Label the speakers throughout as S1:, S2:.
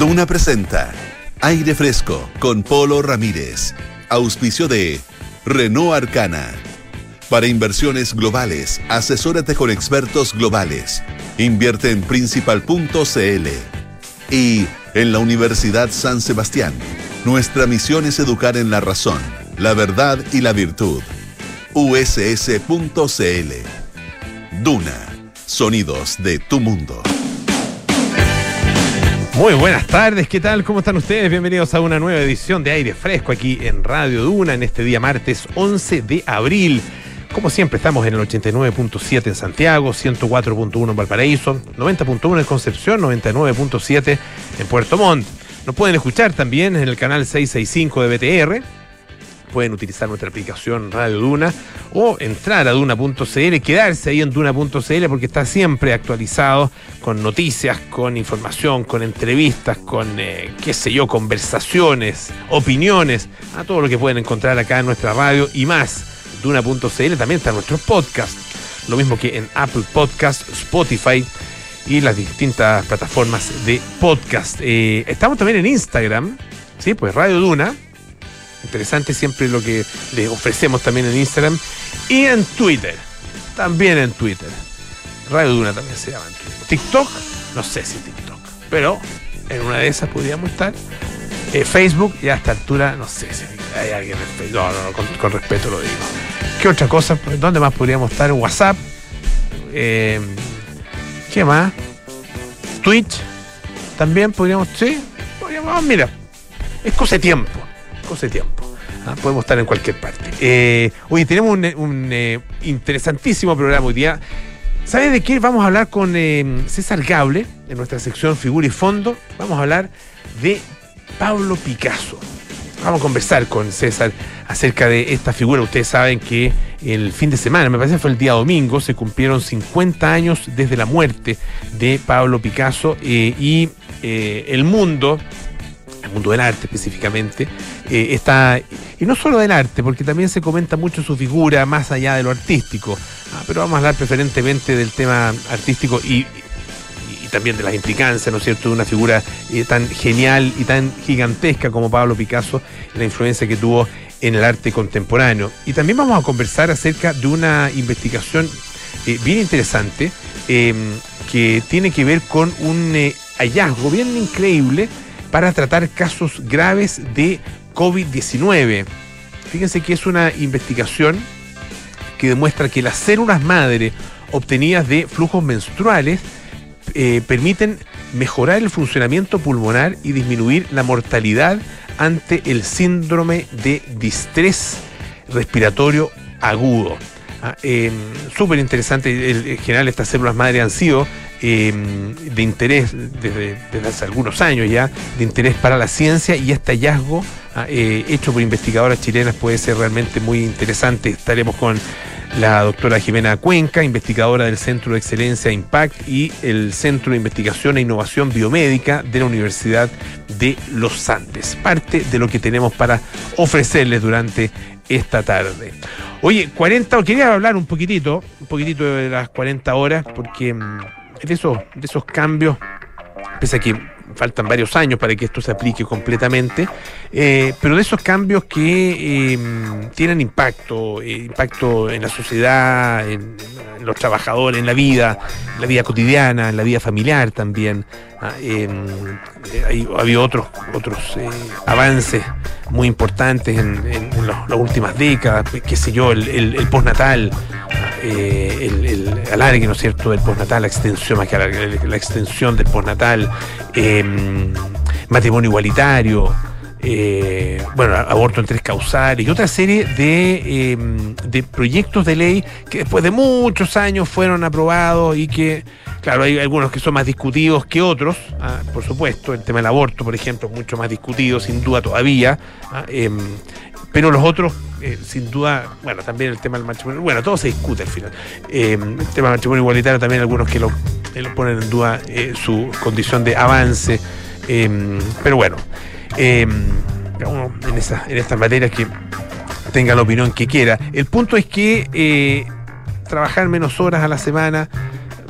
S1: Duna presenta Aire Fresco con Polo Ramírez. Auspicio de Renault Arcana. Para inversiones globales, asesórate con expertos globales. Invierte en principal.cl. Y en la Universidad San Sebastián, nuestra misión es educar en la razón, la verdad y la virtud. uss.cl. Duna, sonidos de tu mundo.
S2: Muy buenas tardes, ¿qué tal? ¿Cómo están ustedes? Bienvenidos a una nueva edición de Aire Fresco aquí en Radio Duna en este día martes 11 de abril. Como siempre, estamos en el 89.7 en Santiago, 104.1 en Valparaíso, 90.1 en Concepción, 99.7 en Puerto Montt. Nos pueden escuchar también en el canal 665 de BTR. Pueden utilizar nuestra aplicación Radio Duna o entrar a duna.cl, quedarse ahí en duna.cl porque está siempre actualizado con noticias, con información, con entrevistas, con, eh, qué sé yo, conversaciones, opiniones, a todo lo que pueden encontrar acá en nuestra radio y más duna.cl también están nuestros podcasts. Lo mismo que en Apple Podcast, Spotify y las distintas plataformas de podcast. Eh, estamos también en Instagram, ¿sí? Pues Radio Duna. Interesante siempre lo que les ofrecemos también en Instagram. Y en Twitter. También en Twitter. Radio Duna también se llama en Twitter. TikTok, no sé si TikTok. Pero en una de esas podríamos estar. Eh, Facebook, y a esta altura, no sé si hay alguien en Facebook. No, no, no con, respeto lo digo. ¿Qué otra cosa? ¿Dónde más podríamos estar? WhatsApp. Eh, ¿Qué más? Twitch. También podríamos. Sí, podríamos. ah, Mira, es cosa de tiempo. Cosa de tiempo. Ah, Podemos estar en cualquier parte. Eh, oye, tenemos un, eh, interesantísimo programa hoy día. ¿Sabes de qué? Vamos a hablar con eh, César Gable en nuestra sección Figura y Fondo. Vamos a hablar de Pablo Picasso. Vamos a conversar con César acerca de esta figura. Ustedes saben que el fin de semana, me parece que fue el día domingo, se cumplieron 50 años desde la muerte de Pablo Picasso eh, y el mundo, mundo del arte específicamente, eh, está, y no solo del arte, porque también se comenta mucho su figura más allá de lo artístico, Ah, pero vamos a hablar preferentemente del tema artístico y, y también de las implicancias, ¿no es cierto?, de una figura eh, tan genial y tan gigantesca como Pablo Picasso, la influencia que tuvo en el arte contemporáneo. Y también vamos a conversar acerca de una investigación eh, bien interesante que tiene que ver con un hallazgo bien increíble para tratar casos graves de COVID-19. Fíjense que es una investigación que demuestra que las células madre obtenidas de flujos menstruales eh, permiten mejorar el funcionamiento pulmonar y disminuir la mortalidad ante el síndrome de distrés respiratorio agudo. Ah, eh, Súper interesante, en general estas células madre han sido eh, de interés desde, desde hace algunos años ya, de interés para la ciencia y este hallazgo ah, eh, hecho por investigadoras chilenas puede ser realmente muy interesante. Estaremos con la doctora Jimena Cuenca, investigadora del Centro de Excelencia Impact y el Centro de Investigación e Innovación Biomédica de la Universidad de Los Andes. Parte de lo que tenemos para ofrecerles durante esta tarde. Oye, 40, quería hablar un poquitito, un poquitito de las 40 horas, porque mm, de esos, de esos cambios, pese a que faltan varios años para que esto se aplique completamente, eh, pero de esos cambios que eh, tienen impacto, eh, impacto en la sociedad, en, los trabajadores, en la vida, en la vida cotidiana, en la vida familiar también. Ah, eh, eh, hay, ha habido otros, otros avances muy importantes en, las últimas décadas, pues, qué sé yo, el, postnatal, eh, el, el alargue, ¿no es cierto?, del postnatal, la extensión, más que alargue, la extensión del postnatal, eh, matrimonio igualitario, eh, bueno, aborto en tres causales y otra serie de, eh, de proyectos de ley que después de muchos años fueron aprobados y que, claro, hay algunos que son más discutidos que otros, ah, por supuesto, el tema del aborto, por ejemplo, es mucho más discutido, sin duda todavía, ah, em, pero los otros, eh, sin duda, bueno, también el tema del matrimonio, bueno, todo se discute al final. Eh, el tema del matrimonio igualitario también algunos que lo, eh, ponen en duda su condición de avance, eh, pero bueno, cada uno en, esa, en estas materias que tenga la opinión que quiera. El punto es que trabajar menos horas a la semana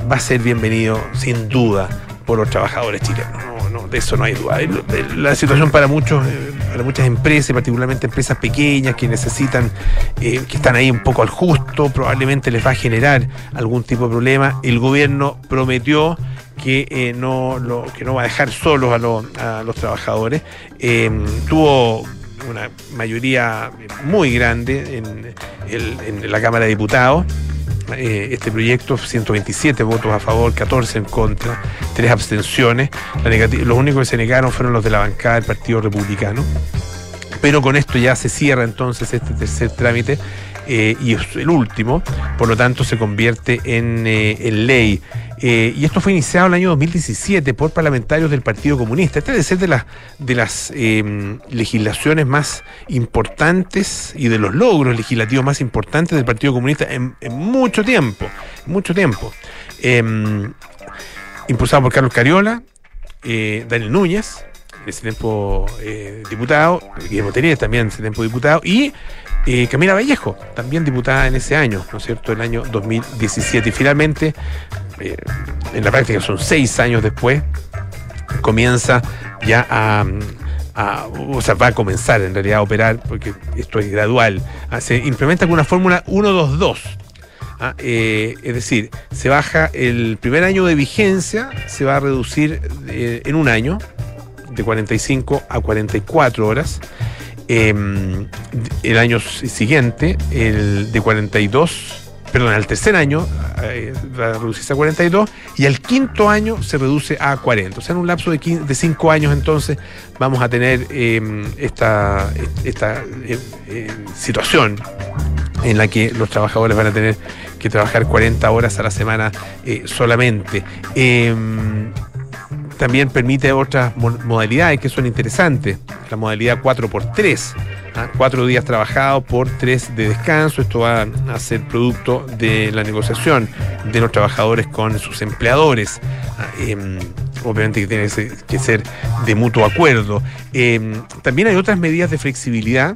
S2: va a ser bienvenido, sin duda, por los trabajadores chilenos. No, de eso no hay duda. La situación para muchos, eh, para muchas empresas, particularmente empresas pequeñas que necesitan, eh, que están ahí un poco al justo, probablemente les va a generar algún tipo de problema. El gobierno prometió que, eh, no, que no va a dejar solos a, los trabajadores. tuvo una mayoría muy grande en la Cámara de Diputados. Eh, este proyecto, 127 votos a favor, 14 en contra, 3 abstenciones. los únicos que se negaron fueron los de la bancada del Partido Republicano. Pero con esto ya se cierra entonces este tercer trámite eh, y es el último, por lo tanto se convierte en, eh, ley. Eh, y esto fue iniciado en el año 2017 por parlamentarios del Partido Comunista. Este debe ser de, las de las em, legislaciones más importantes y de los logros legislativos más importantes del Partido Comunista en, mucho tiempo. Mucho tiempo. Em, impulsado por Carlos Cariola, Daniel Núñez, ese tiempo eh, diputado, Guillermo Teníez también en ese tiempo diputado, y Camila Vallejo, también diputada en ese año, ¿no es cierto?, el año 2017. Y finalmente eh, en la práctica son seis años después, comienza ya a, o sea, va a comenzar en realidad a operar, porque esto es gradual, ah, se implementa con una fórmula 122. Ah, eh, es decir, se baja el primer año de vigencia, se va a reducir eh, en un año, de 45 a 44 horas. Em, el año siguiente, el de 42 perdón, al tercer año eh, va a reducirse a 42 y al quinto año se reduce a 40. O sea, en un lapso de, 5 años entonces vamos a tener em, esta, esta eh, eh, situación en la que los trabajadores van a tener que trabajar 40 horas a la semana solamente. También permite otras modalidades que son interesantes. La modalidad 4x3 cuatro días trabajados por tres de descanso. Esto va a ser producto de la negociación de los trabajadores con sus empleadores. Ah, em, obviamente que tiene que ser de mutuo acuerdo. Em, también hay otras medidas de flexibilidad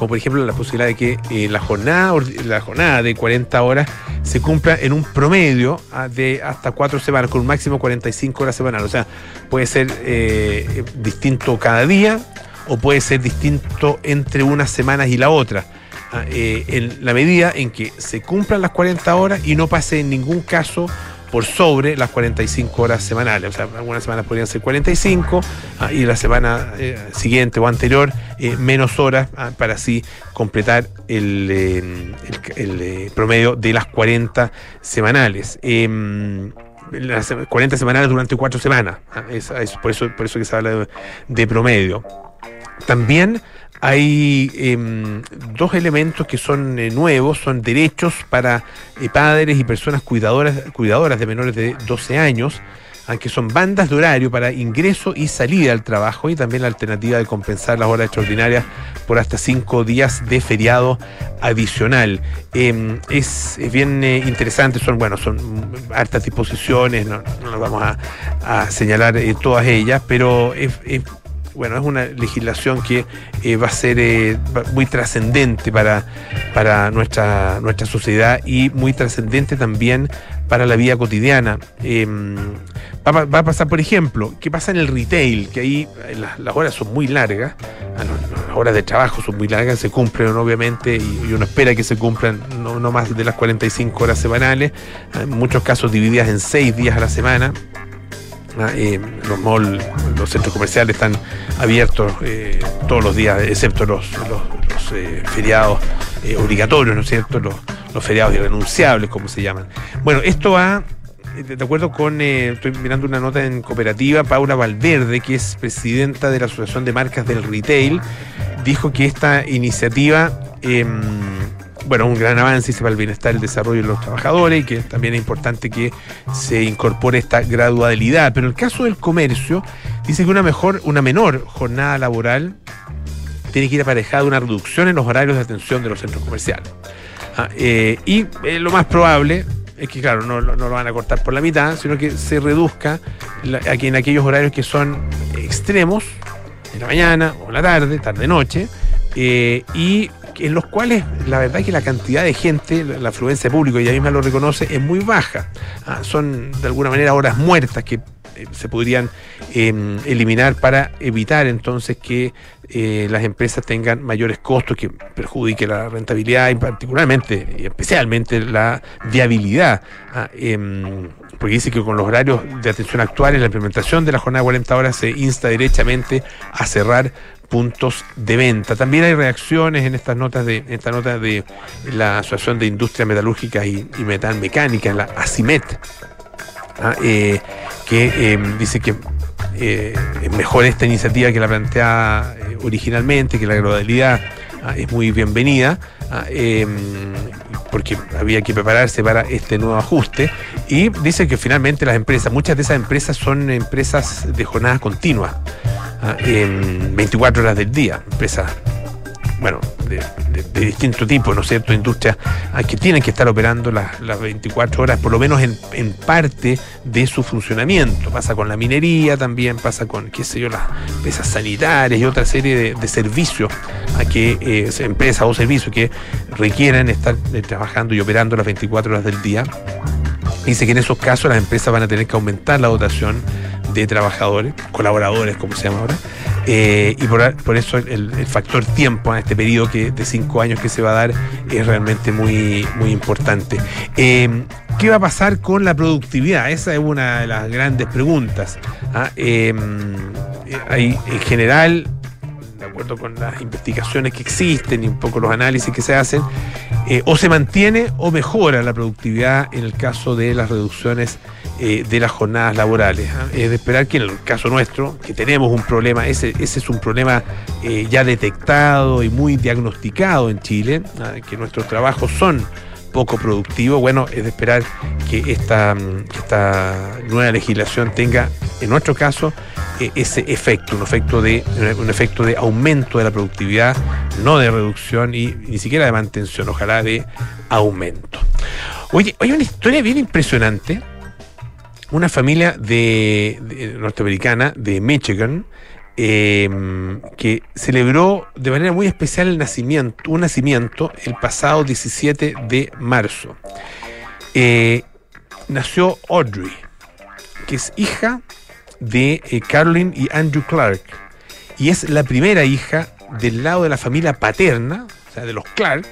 S2: como por ejemplo la posibilidad de que eh, la, jornada, la jornada de 40 horas se cumpla en un promedio ah, de hasta cuatro semanas, con un máximo 45 horas semanales. O sea, puede ser eh, distinto cada día, o puede ser distinto entre unas semanas y la otra. Ah, eh, en la medida en que se cumplan las 40 horas y no pase en ningún caso por sobre las 45 horas semanales. O sea, algunas semanas podrían ser 45 ah, y la semana eh, siguiente o anterior eh, menos horas ah, para así completar el, promedio de las 40 semanales. Em, las 40 semanales durante cuatro semanas. por, eso, por eso que se habla de promedio. También hay em, dos elementos que son eh, nuevos, son derechos para eh, padres y personas cuidadoras, cuidadoras de menores de 12 años, aunque son bandas de horario para ingreso y salida al trabajo y también la alternativa de compensar las horas extraordinarias por hasta cinco días de feriado adicional. Em, es, bien eh, interesante, son bueno, son hartas disposiciones, no, no vamos a, señalar todas ellas, pero es bueno, es una legislación que eh, va a ser eh, muy trascendente para, para nuestra, nuestra sociedad y muy trascendente también para la vida cotidiana. Em, va, a pasar, por ejemplo, ¿qué pasa en el retail? Que ahí eh, las, horas son muy largas, ah, las horas de trabajo son muy largas, se cumplen obviamente y, uno espera que se cumplan no, no, más de las 45 horas semanales, en muchos casos divididas en 6 días a la semana. Los malls, los centros comerciales están abiertos eh, todos los días, excepto los, eh, feriados eh, obligatorios, ¿no es cierto? Los, feriados irrenunciables, como se llaman. Bueno, esto va de acuerdo con, estoy mirando una nota en cooperativa, Paula Valverde, que es presidenta de la Asociación de Marcas del Retail, dijo que esta iniciativa em, bueno, un gran avance para el bienestar y el desarrollo de los trabajadores y que también es importante que se incorpore esta gradualidad. Pero en el caso del comercio, dice que una mejor, una menor jornada laboral tiene que ir aparejada de una reducción en los horarios de atención de los centros comerciales. Ah, eh, y eh, lo más probable es que, claro, no, lo van a cortar por la mitad, sino que se reduzca aquí en aquellos horarios que son extremos, en la mañana o en la tarde, tarde-noche, eh, y en los cuales la verdad es que la cantidad de gente, la afluencia de público, ella misma lo reconoce, es muy baja. Ah, son de alguna manera horas muertas que se podrían em, eliminar para evitar entonces que eh, las empresas tengan mayores costos que perjudique la rentabilidad y particularmente especialmente la viabilidad. Ah, em, porque dice que con los horarios de atención actuales, la implementación de la jornada de 40 horas se insta derechamente a cerrar puntos de venta. También hay reacciones en estas notas de esta nota de la Asociación de Industrias Metalúrgicas y, Metalmecánicas, la ACIMET, ah, eh, que em, dice que eh, es mejor esta iniciativa que la planteada eh, originalmente, que la gradualidad ah, es muy bienvenida, ah, em, porque había que prepararse para este nuevo ajuste. Y dice que finalmente las empresas, muchas de esas empresas son empresas de jornada continua, ah, en 24 horas del día, empresas bueno, de, distinto tipo, ¿no es cierto?, industrias ah, que tienen que estar operando las, 24 horas, por lo menos en, parte de su funcionamiento. Pasa con la minería también, pasa con, qué sé yo, las empresas sanitarias y otra serie de, servicios a que eh, empresas o servicios que requieren estar eh, trabajando y operando las 24 horas del día. Dice que en esos casos las empresas van a tener que aumentar la dotación de trabajadores, colaboradores, como se llama ahora, eh, y por, eso el, factor tiempo en este periodo que, de cinco años que se va a dar es realmente muy, muy importante. Eh, ¿Qué va a pasar con la productividad? Esa es una de las grandes preguntas. ¿ah? Eh, hay, en general, con las investigaciones que existen y un poco los análisis que se hacen, o se mantiene o mejora la productividad en el caso de las reducciones eh, de las jornadas laborales. ¿ah? Es de esperar que en el caso nuestro, que tenemos un problema, ese, ese es un problema eh, ya detectado y muy diagnosticado en Chile, ¿ah? que nuestros trabajos son poco productivos, bueno, es de esperar que esta, esta nueva legislación tenga, en nuestro caso, ese efecto, un efecto de un efecto de aumento de la productividad, no de reducción y ni siquiera de mantención, ojalá de aumento. Oye, hay una historia bien impresionante una familia de, norteamericana de Michigan em, que celebró de manera muy especial el nacimiento, un nacimiento el pasado 17 de marzo. Eh, nació Audrey, que es hija de eh, Carolyn y Andrew Clark, y es la primera hija del lado de la familia paterna, o sea, de los Clark,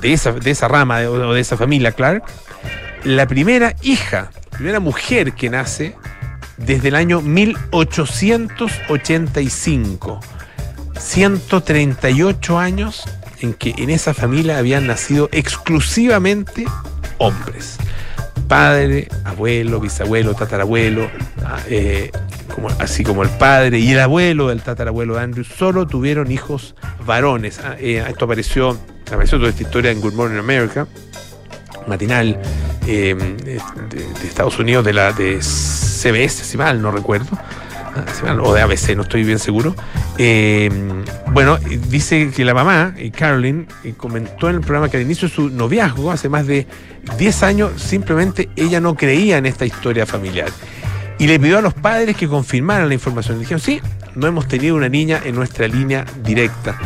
S2: de esa, de esa rama o de esa familia Clark, la primera hija primera mujer que nace desde el año 1885. 138 años en que en esa familia habían nacido exclusivamente hombres. Padre, abuelo, bisabuelo, tatarabuelo, ah, eh, así como el padre y el abuelo del tatarabuelo de Andrew, solo tuvieron hijos varones. Ah, eh, esto apareció, apareció toda esta historia en Good Morning America matinal eh, de, Estados Unidos, de la de CBS, si mal no recuerdo, o de ABC, no estoy bien seguro. Eh, bueno, dice que la mamá, eh, Carolyn, comentó en el programa que al inicio de su noviazgo, hace más de 10 años, simplemente ella no creía en esta historia familiar. Y le pidió a los padres que confirmaran la información. dijeron, sí, no hemos tenido una niña en nuestra línea directa.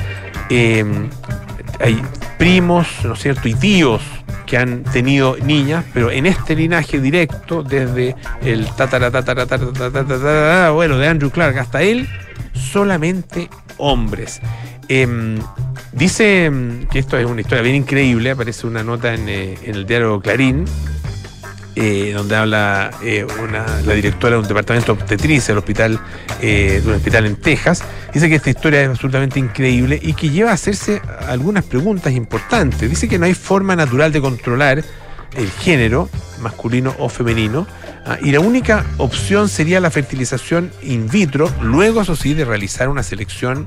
S2: hay primos, ¿no es cierto? Y tíos que han tenido niñas, pero en este linaje directo, desde el tatara, tatara, tatara, bueno, de Andrew Clark hasta él, solamente hombres. Dice que esto es una historia bien increíble, aparece una nota en, en el diario Clarín, eh, donde habla eh, la directora de un departamento obstetricia del hospital, eh, de un hospital en Texas. Dice que esta historia es absolutamente increíble y que lleva a hacerse algunas preguntas importantes. Dice que no hay forma natural de controlar el género, masculino o femenino, ah, y la única opción sería la fertilización in vitro, luego, eso sí, de realizar una selección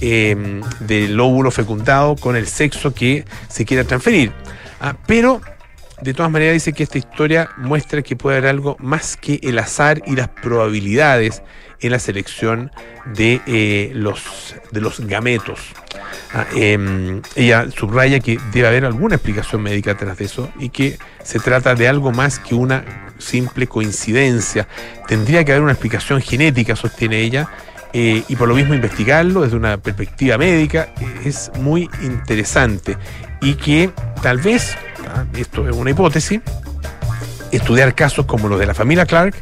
S2: del óvulo fecundado con el sexo que se quiera transferir. Ah, pero de todas maneras dice que esta historia muestra que puede haber algo más que el azar y las probabilidades en la selección de, eh, los, de los gametos. Ah, em, ella subraya que debe haber alguna explicación médica detrás de eso y que se trata de algo más que una simple coincidencia. Tendría que haber una explicación genética, sostiene ella, eh, y por lo mismo investigarlo desde una perspectiva médica es muy interesante y que tal vez esto es una hipótesis, estudiar casos como los de la familia Clark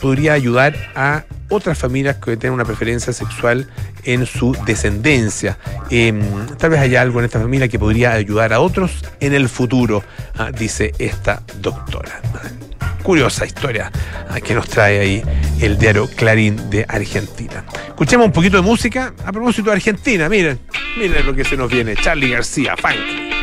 S2: podría ayudar a otras familias que tienen una preferencia sexual en su descendencia. Em, tal vez haya algo en esta familia que podría ayudar a otros en el futuro, ah, dice esta doctora. Curiosa historia ah, que nos trae ahí el diario Clarín de Argentina. Escuchemos un poquito de música a propósito de Argentina. Miren, miren lo que se nos viene. Charlie García, funk.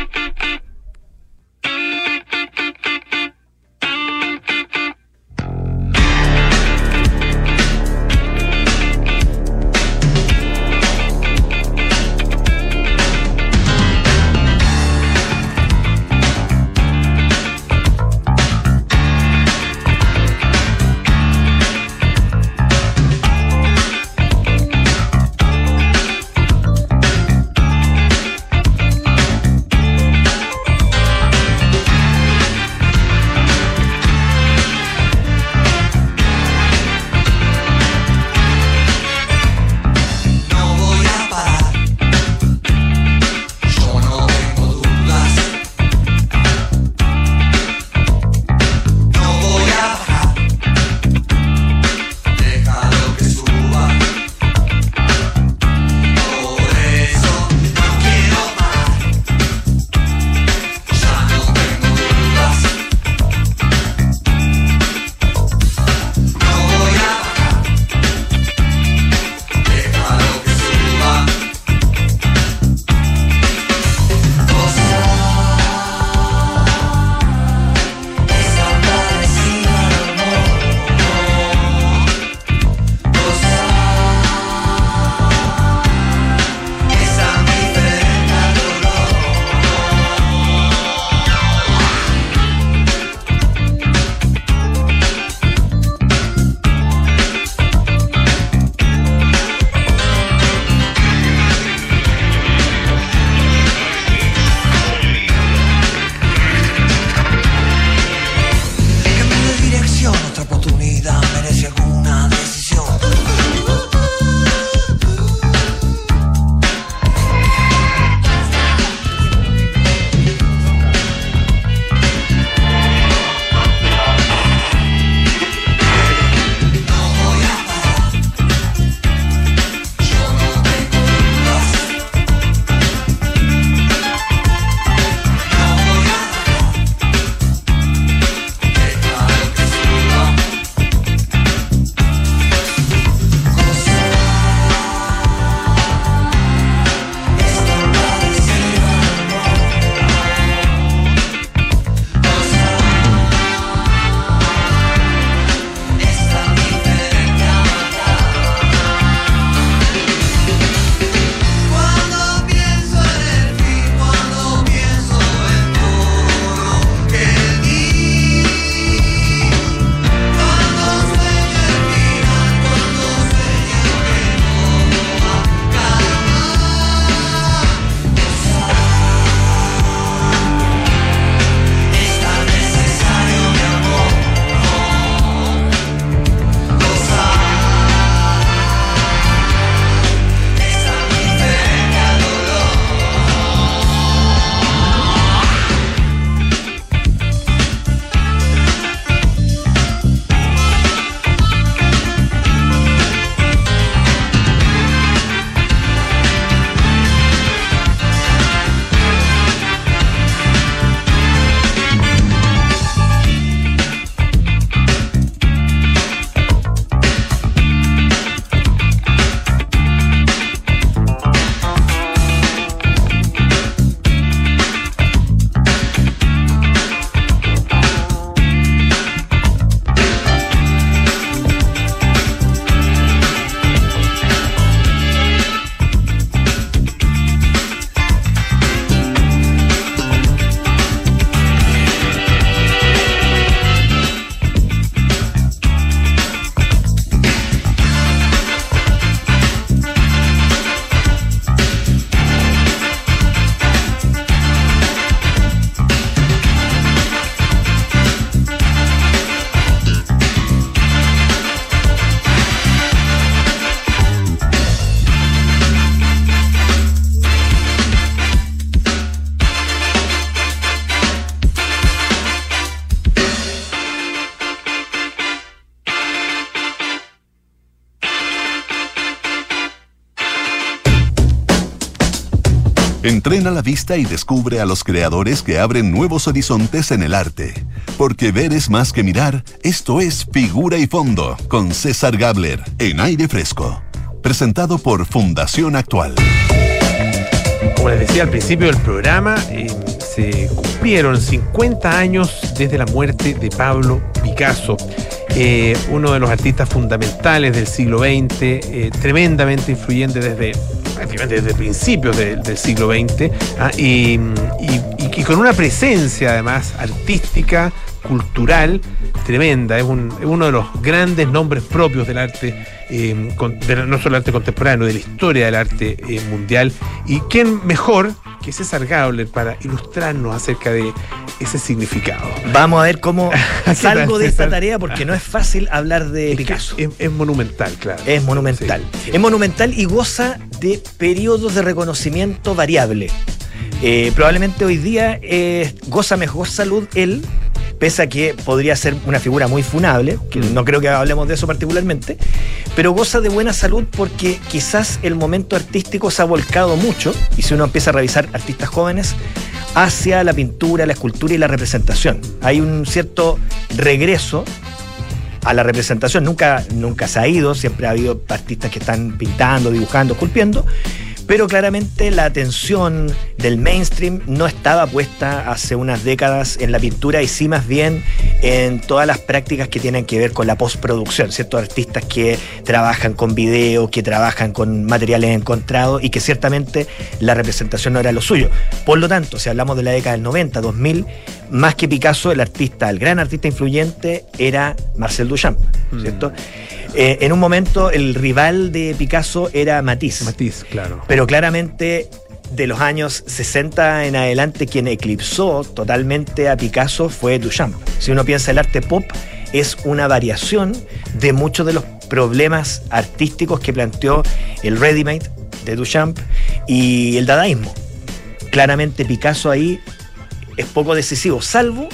S1: Entrena la vista y descubre a los creadores que abren nuevos horizontes en el arte. Porque ver es más que mirar, esto es Figura y Fondo, con César Gabler, en aire fresco. Presentado por Fundación Actual.
S2: Como les decía al principio del programa, eh, se cumplieron 50 años desde la muerte de Pablo Picasso. Eh, uno de los artistas fundamentales del siglo XX, eh, tremendamente influyente desde desde principios del siglo XX, ah, y, con una presencia además artística, cultural, tremenda. Es, uno de los grandes nombres propios del arte, eh, no solo del arte contemporáneo, de la historia del arte eh, mundial. ¿Y quién mejor que César Gabler para ilustrarnos acerca de ese significado?
S3: Vamos a ver cómo salgo de esta tarea porque no es fácil hablar de Picasso.
S2: Es, monumental, claro.
S3: Es monumental. Es monumental y goza de periodos de reconocimiento variable. Eh, probablemente hoy día goza mejor salud él, pese a que podría ser una figura muy funable, que mm. no creo que hablemos de eso particularmente, pero goza de buena salud porque quizás el momento artístico se ha volcado mucho, y si uno empieza a revisar artistas jóvenes, hacia la pintura, la escultura y la representación. Hay un cierto regreso a la representación. Nunca, nunca se ha ido, siempre ha habido artistas que están pintando, dibujando, esculpiendo, pero claramente la atención del mainstream no estaba puesta hace unas décadas en la pintura y sí más bien en todas las prácticas que tienen que ver con la postproducción, ciertos artistas que trabajan con video, que trabajan con materiales encontrados y que ciertamente la representación no era lo suyo. Por lo tanto, si hablamos de la década del 90, 2000, más que Picasso, el artista, el gran artista influyente era Marcel Duchamp, ¿cierto? Mm. Eh, en un momento el rival de Picasso era Matisse.
S2: Matisse, claro.
S3: Pero claramente de los años 60 en adelante quien eclipsó totalmente a Picasso fue Duchamp. Si uno piensa el arte pop es una variación de muchos de los problemas artísticos que planteó el ready-made de Duchamp y el dadaísmo. Claramente Picasso ahí es poco decisivo, salvo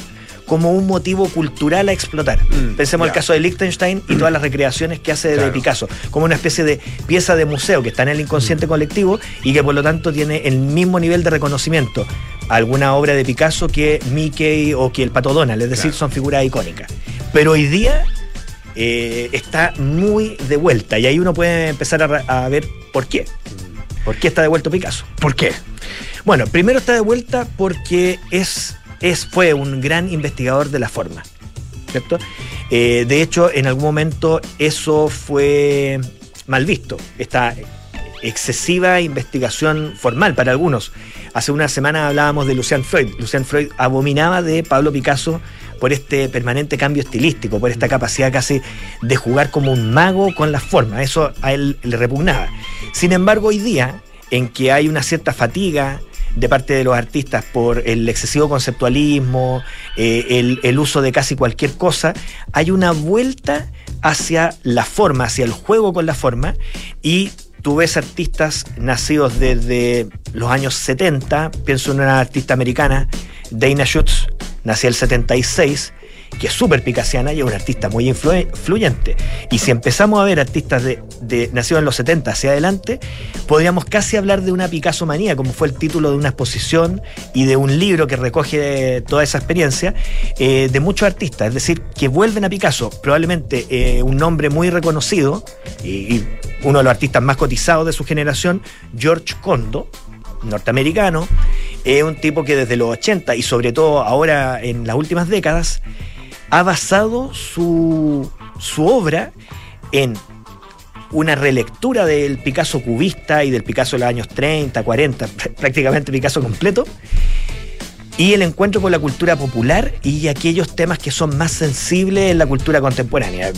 S3: como un motivo cultural a explotar. Mm, Pensemos el caso de Liechtenstein y todas las recreaciones que hace de Picasso, como una especie de pieza de museo que está en el inconsciente mm. colectivo y que por lo tanto tiene el mismo nivel de reconocimiento alguna obra de Picasso que Mickey o que el Pato Donald, es decir, son figuras icónicas. Pero hoy día eh, está muy de vuelta y ahí uno puede empezar a, a ver por qué. Mm. ¿Por qué está de vuelta Picasso?
S2: ¿Por qué?
S3: Bueno, primero está de vuelta porque es es, fue un gran investigador de la forma. ¿Cierto? Eh, de hecho, en algún momento eso fue mal visto, esta excesiva investigación formal para algunos. Hace una semana hablábamos de Lucian Freud. Lucian Freud abominaba de Pablo Picasso por este permanente cambio estilístico, por esta capacidad casi de jugar como un mago con las formas. Eso a él le repugnaba. Sin embargo, hoy día, en que hay una cierta fatiga de parte de los artistas por el excesivo conceptualismo, eh, el, uso de casi cualquier cosa, hay una vuelta hacia la forma, hacia el juego con la forma, y tú ves artistas nacidos desde los años 70, pienso en una artista americana, Dana Schutz, nacía el 76, que es súper picasiana y es una artista muy influyente. Y si empezamos a ver artistas de, de, nacidos en los 70 hacia adelante, podríamos casi hablar de una Picasso manía, como fue el título de una exposición y de un libro que recoge toda esa experiencia eh, de muchos artistas. Es decir, que vuelven a Picasso, probablemente eh, un nombre muy reconocido y, uno de los artistas más cotizados de su generación, George Condo, norteamericano, es un tipo que desde los 80 y sobre todo ahora en las últimas décadas ha basado su, obra en una relectura del Picasso cubista y del Picasso de los años 30, 40, prácticamente Picasso completo, y el encuentro con la cultura popular y aquellos temas que son más sensibles en la cultura contemporánea.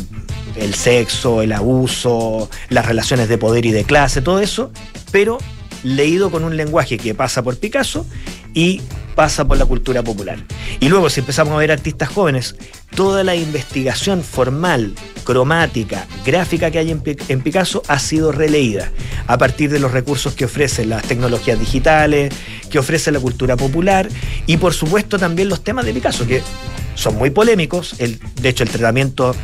S3: El sexo, el abuso, las relaciones de poder y de clase, todo eso, pero leído con un lenguaje que pasa por Picasso y pasa por la cultura popular. Y luego, si empezamos a ver artistas jóvenes, toda la investigación formal, cromática, gráfica que hay en, Picasso ha sido releída a partir de los recursos que ofrecen las tecnologías digitales, que ofrece la cultura popular y por supuesto también los temas de Picasso, que son muy polémicos. El, de hecho, el tratamiento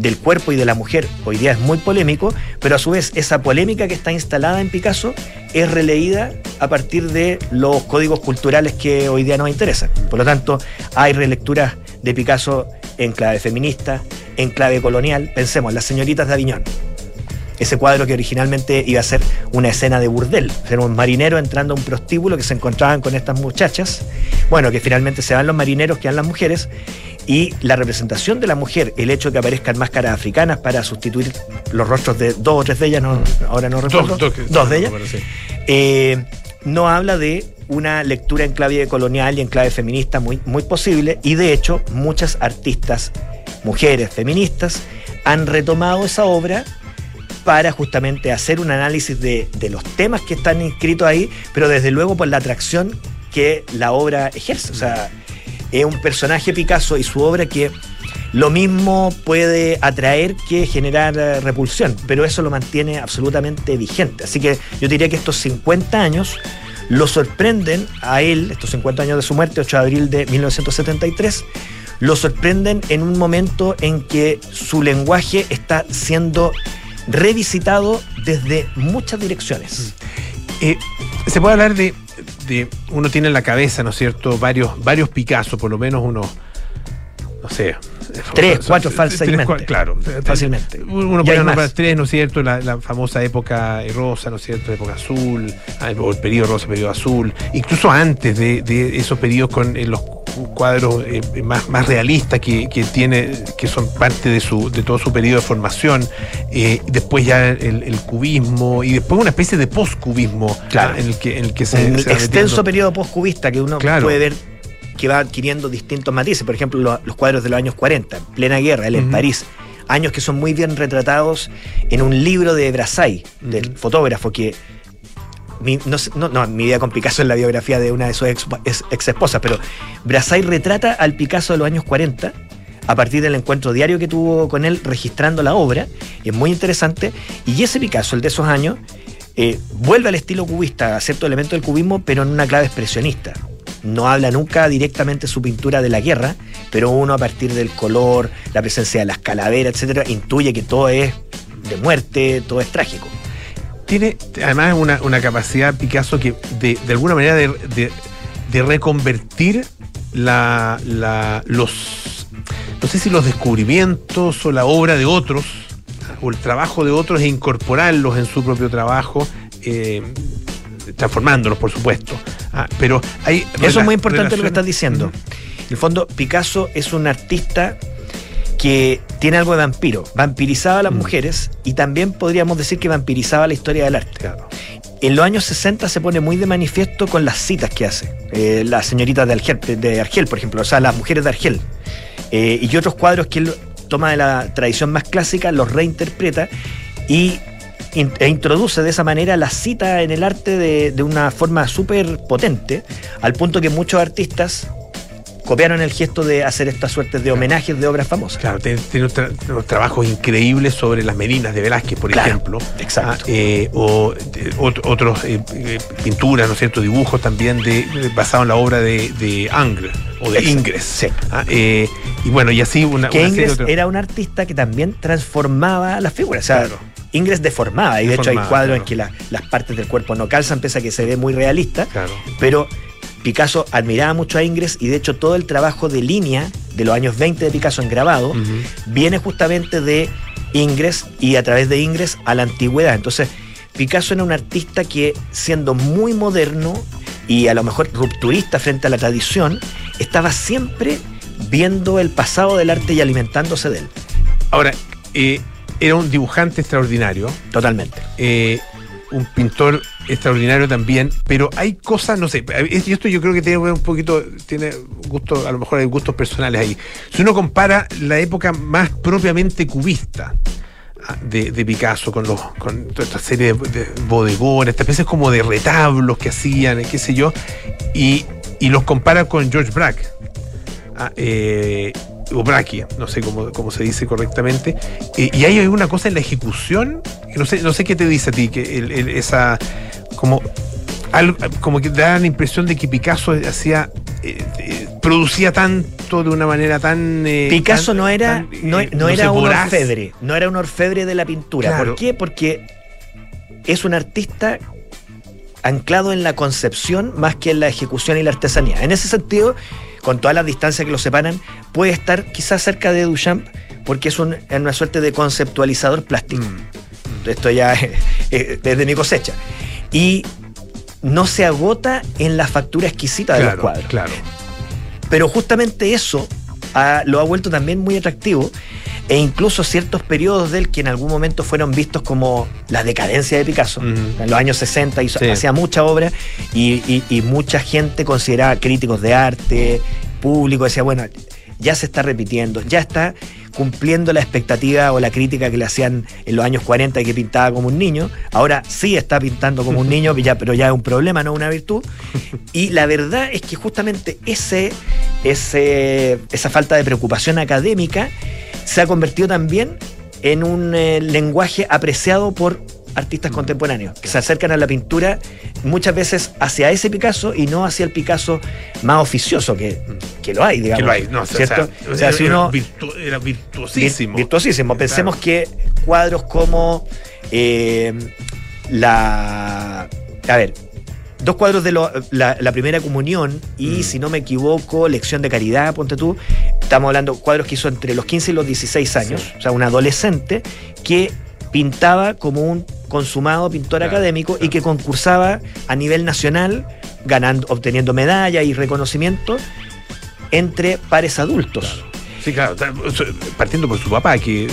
S3: del cuerpo y de la mujer hoy día es muy polémico, pero a su vez esa polémica que está instalada en Picasso es releída a partir de los códigos culturales que hoy día nos interesan. Por lo tanto, hay relecturas de Picasso en clave feminista, en clave colonial. Pensemos, las señoritas de Aviñón. Ese cuadro que originalmente iba a ser una escena de burdel, era un marinero entrando a un prostíbulo que se encontraban con estas muchachas. Bueno, que finalmente se van los marineros, quedan las mujeres, y la representación de la mujer, el hecho de que aparezcan máscaras africanas para sustituir los rostros de dos o tres de ellas, no, ahora no recuerdo, dos, dos de ellas, eh, no habla de una lectura en clave colonial y en clave feminista muy, muy posible, y de hecho muchas artistas, mujeres feministas, han retomado esa obra para justamente hacer un análisis de, los temas que están inscritos ahí, pero desde luego por la atracción que la obra ejerce. O sea, es un personaje Picasso y su obra que lo mismo puede atraer que generar eh, repulsión, pero eso lo mantiene absolutamente vigente. Así que yo diría que estos 50 años lo sorprenden a él, estos 50 años de su muerte, 8 de abril de 1973, lo sorprenden en un momento en que su lenguaje está siendo revisitado desde muchas direcciones.
S2: Mm. Eh, se puede hablar de, uno tiene en la cabeza, ¿no es cierto?, varios, varios Picasso, por lo menos uno, no sé,
S3: Tres, cuatro fácilmente.
S2: claro, fácilmente. Uno puede nombrar tres, ¿no es cierto? La, famosa época rosa, ¿no es cierto? Época azul, ah, el periodo rosa, el periodo azul. Incluso antes de, esos periodos con los cuadros eh, más, más realistas que, tiene, que son parte de su, de todo su periodo de formación. Eh, después ya el, cubismo y después una especie de postcubismo
S3: claro. en el que, en el que se. Un extenso periodo postcubista que uno puede ver que va adquiriendo distintos matices. Por ejemplo, los, cuadros de los años 40, plena guerra, él en París. Años que son muy bien retratados en un libro de Brassai, del fotógrafo, que mi, no, mi vida con Picasso es la biografía de una de sus ex, ex, esposas, pero Brassai retrata al Picasso de los años 40 a partir del encuentro diario que tuvo con él registrando la obra, y es muy interesante, y ese Picasso, el de esos años, eh, vuelve al estilo cubista, a cierto elemento del cubismo, pero en una clave expresionista no habla nunca directamente su pintura de la guerra, pero uno a partir del color, la presencia de las calaveras, etcétera, intuye que todo es de muerte, todo es trágico.
S2: Tiene además una, capacidad Picasso que de, alguna manera de, reconvertir la, los no sé si los descubrimientos o la obra de otros o el trabajo de otros e incorporarlos en su propio trabajo eh, transformándolos, por supuesto. Ah, pero hay
S3: Eso es muy importante lo que estás diciendo. En el fondo, Picasso es un artista que tiene algo de vampiro. Vampirizaba a las mujeres y también podríamos decir que vampirizaba la historia del arte. En los años 60 se pone muy de manifiesto con las citas que hace. Eh, las señoritas de Argel, de Argel, por ejemplo, o sea, las mujeres de Argel. Eh, y otros cuadros que él toma de la tradición más clásica, los reinterpreta y e introduce de esa manera la cita en el arte de, una forma súper potente, al punto que muchos artistas copiaron el gesto de hacer estas suertes de homenajes de obras famosas.
S2: Claro, tiene, unos, trabajos increíbles sobre las Merinas de Velázquez, por ejemplo.
S3: Exacto. Ah,
S2: eh, o otros eh, eh, pinturas, ¿no es cierto? Dibujos también de basados en la obra de, de Angre o de Ingres.
S3: Sí.
S2: Ah, y bueno, y así una.
S3: Que Ingres era un artista que también transformaba las figuras. claro. Ingres deformada, y de hecho hay cuadros en que las partes del cuerpo no calzan, pese a que se ve muy realista, pero Picasso admiraba mucho a Ingres y de hecho todo el trabajo de línea de los años 20 de Picasso en grabado viene justamente de Ingres y a través de Ingres a la antigüedad. Entonces, Picasso era un artista que siendo muy moderno y a lo mejor rupturista frente a la tradición, estaba siempre viendo el pasado del arte y alimentándose de él.
S2: Ahora, eh, era un dibujante extraordinario.
S3: Totalmente.
S2: Eh, un pintor extraordinario también, pero hay cosas, no sé, y esto yo creo que tiene un poquito, tiene gusto, a lo mejor hay gustos personales ahí. Si uno compara la época más propiamente cubista ah, de, Picasso con los con toda esta serie de, bodegones, esta especie como de retablos que hacían, qué sé yo, y, los compara con George Braque. Ah, eh, o braquia, no sé cómo, se dice correctamente. Eh, y hay una cosa en la ejecución, que no sé, no sé qué te dice a ti, que esa como como que da la impresión de que Picasso hacía eh, eh, producía tan esto de una manera tan.
S3: Eh, Picasso no era, no, era un orfebre, no era un orfebre de la pintura. ¿Por qué? Porque es un artista anclado en la concepción más que en la ejecución y la artesanía. En ese sentido, con todas las distancias que lo separan, puede estar quizás cerca de Duchamp porque es, una suerte de conceptualizador plástico. Mm. Esto ya es, de mi cosecha. Y no se agota en la factura exquisita de los cuadros.
S2: Claro.
S3: Pero justamente eso lo ha vuelto también muy atractivo e incluso ciertos periodos de él que en algún momento fueron vistos como la decadencia de Picasso. En los años 60 hizo, hacía mucha obra y, y, mucha gente consideraba críticos de arte, público, decía, bueno, ya se está repitiendo, ya está cumpliendo la expectativa o la crítica que le hacían en los años 40 de que pintaba como un niño. Ahora sí está pintando como un niño, pero ya es un problema, no una virtud. Y la verdad es que justamente ese, ese, esa falta de preocupación académica se ha convertido también en un eh, lenguaje apreciado por artistas contemporáneos que se acercan a la pintura muchas veces hacia ese Picasso y no hacia el Picasso más oficioso que, que lo hay, digamos. Que lo hay, no, ¿cierto?
S2: O sea, si uno, era virtuosísimo.
S3: virtuosísimo. Pensemos que cuadros como eh, la. A ver, dos cuadros de la, primera comunión y, mm. si no me equivoco, lección de caridad, ponte tú. Estamos hablando de cuadros que hizo entre los 15 y los 16 años, o sea, un adolescente que pintaba como un consumado pintor académico y que concursaba a nivel nacional, ganando, obteniendo medallas y reconocimiento entre pares adultos.
S2: Sí, claro, partiendo por su papá, que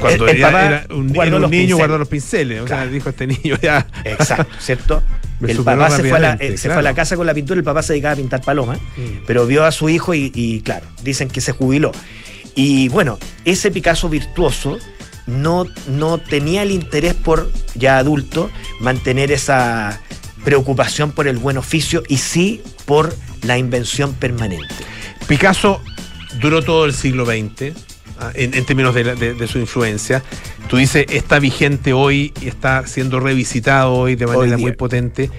S2: cuando era, un, niño guardó los pinceles, o sea, dijo este niño ya.
S3: Exacto, ¿cierto? el papá se, fue a, la, eh, se fue a, la, casa con la pintura, el papá se dedicaba a pintar palomas, mm. pero vio a su hijo y, y, claro, dicen que se jubiló. Y bueno, ese Picasso virtuoso no, no tenía el interés por, ya adulto, mantener esa preocupación por el buen oficio y sí por la invención permanente.
S2: Picasso duró todo el siglo XX, ah, en, términos de, su influencia. Tú dices, está vigente hoy y está siendo revisitado hoy de manera muy potente.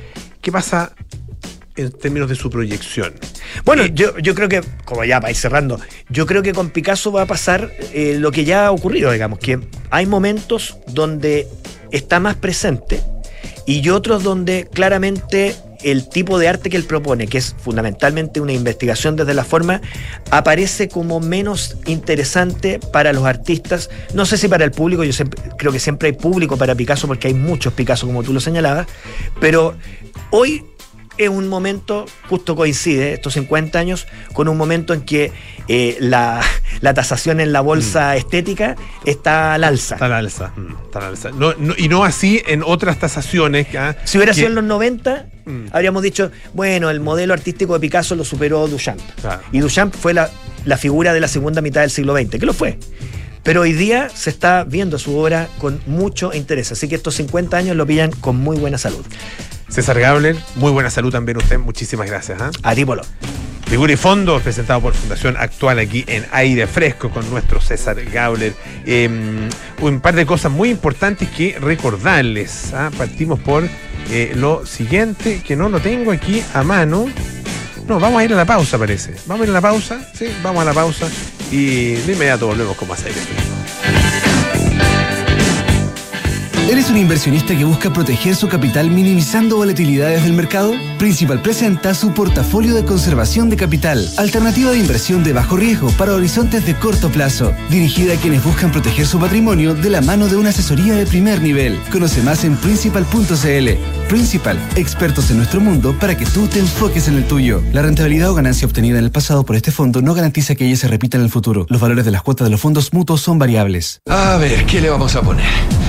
S2: ¿Qué pasa en términos de su proyección?
S3: Bueno, eh, yo, yo creo que, como ya para ir cerrando, yo creo que con Picasso va a pasar eh, lo que ya ha ocurrido, digamos, que hay momentos donde está más presente y otros donde claramente el tipo de arte que él propone, que es fundamentalmente una investigación desde la forma, aparece como menos interesante para los artistas. No sé si para el público, yo creo que siempre hay público para Picasso porque hay muchos Picasso, como tú lo señalabas, pero hoy es un momento, justo coincide, estos 50 años, con un momento en que eh, la, tasación en la bolsa mm. estética está al alza.
S2: Está al alza. Mm, está al alza. y no así en otras tasaciones.
S3: ¿ah? si hubiera sido en los 90, mm. habríamos dicho, bueno, el modelo artístico de Picasso lo superó Duchamp. Y Duchamp fue la, la figura de la segunda mitad del siglo XX, que lo fue. Pero hoy día se está viendo su obra con mucho interés, así que estos 50 años lo pillan con muy buena salud.
S2: César Gabler, muy buena salud también usted, muchísimas gracias. ¿eh?
S3: A ti, Polo.
S2: Figura y Fondo, presentado por Fundación Actual aquí en Aire Fresco con nuestro César Gabler. Em, un par de cosas muy importantes que recordarles. ¿ah? Partimos por eh, lo siguiente, que no lo tengo aquí a mano. No, vamos a ir a la pausa, parece. Vamos a ir a la pausa, sí, vamos a la pausa y de inmediato volvemos con más aire.
S4: ¿Eres un inversionista que busca proteger su capital minimizando volatilidades del mercado? Principal presenta su portafolio de conservación de capital, alternativa de inversión de bajo riesgo para horizontes de corto plazo, dirigida a quienes buscan proteger su patrimonio de la mano de una asesoría de primer nivel. Conoce más en principal.cl. Principal, expertos en nuestro mundo para que tú te enfoques en el tuyo. La rentabilidad o ganancia obtenida en el pasado por este fondo no garantiza que ella se repita en el futuro. Los valores de las cuotas de los fondos mutuos son variables.
S5: A ver, ¿qué le vamos a poner?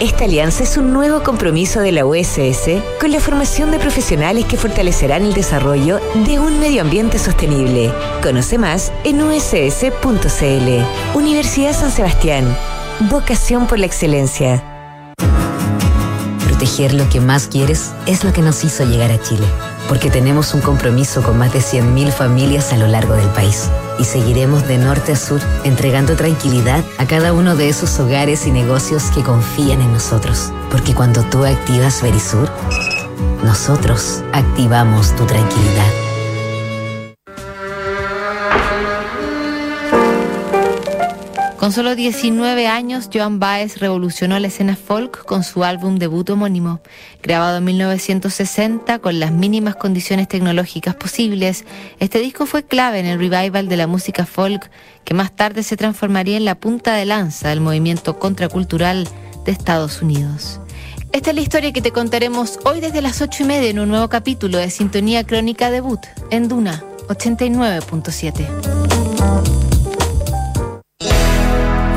S6: Esta alianza es un nuevo compromiso de la USS con la formación de profesionales que fortalecerán el desarrollo de un medio ambiente sostenible. Conoce más en uss.cl. Universidad San Sebastián. Vocación por la excelencia.
S7: Proteger lo que más quieres es lo que nos hizo llegar a Chile, porque tenemos un compromiso con más de 100.000 familias a lo largo del país y seguiremos de norte a sur entregando tranquilidad a cada uno de esos hogares y negocios que confían en nosotros, porque cuando tú activas Verisur, nosotros activamos tu tranquilidad.
S8: Con solo 19 años, Joan Baez revolucionó la escena folk con su álbum debut homónimo. Grabado en 1960 con las mínimas condiciones tecnológicas posibles, este disco fue clave en el revival de la música folk que más tarde se transformaría en la punta de lanza del movimiento contracultural de Estados Unidos. Esta es la historia que te contaremos hoy desde las 8 y media en un nuevo capítulo de Sintonía Crónica Debut en Duna 89.7.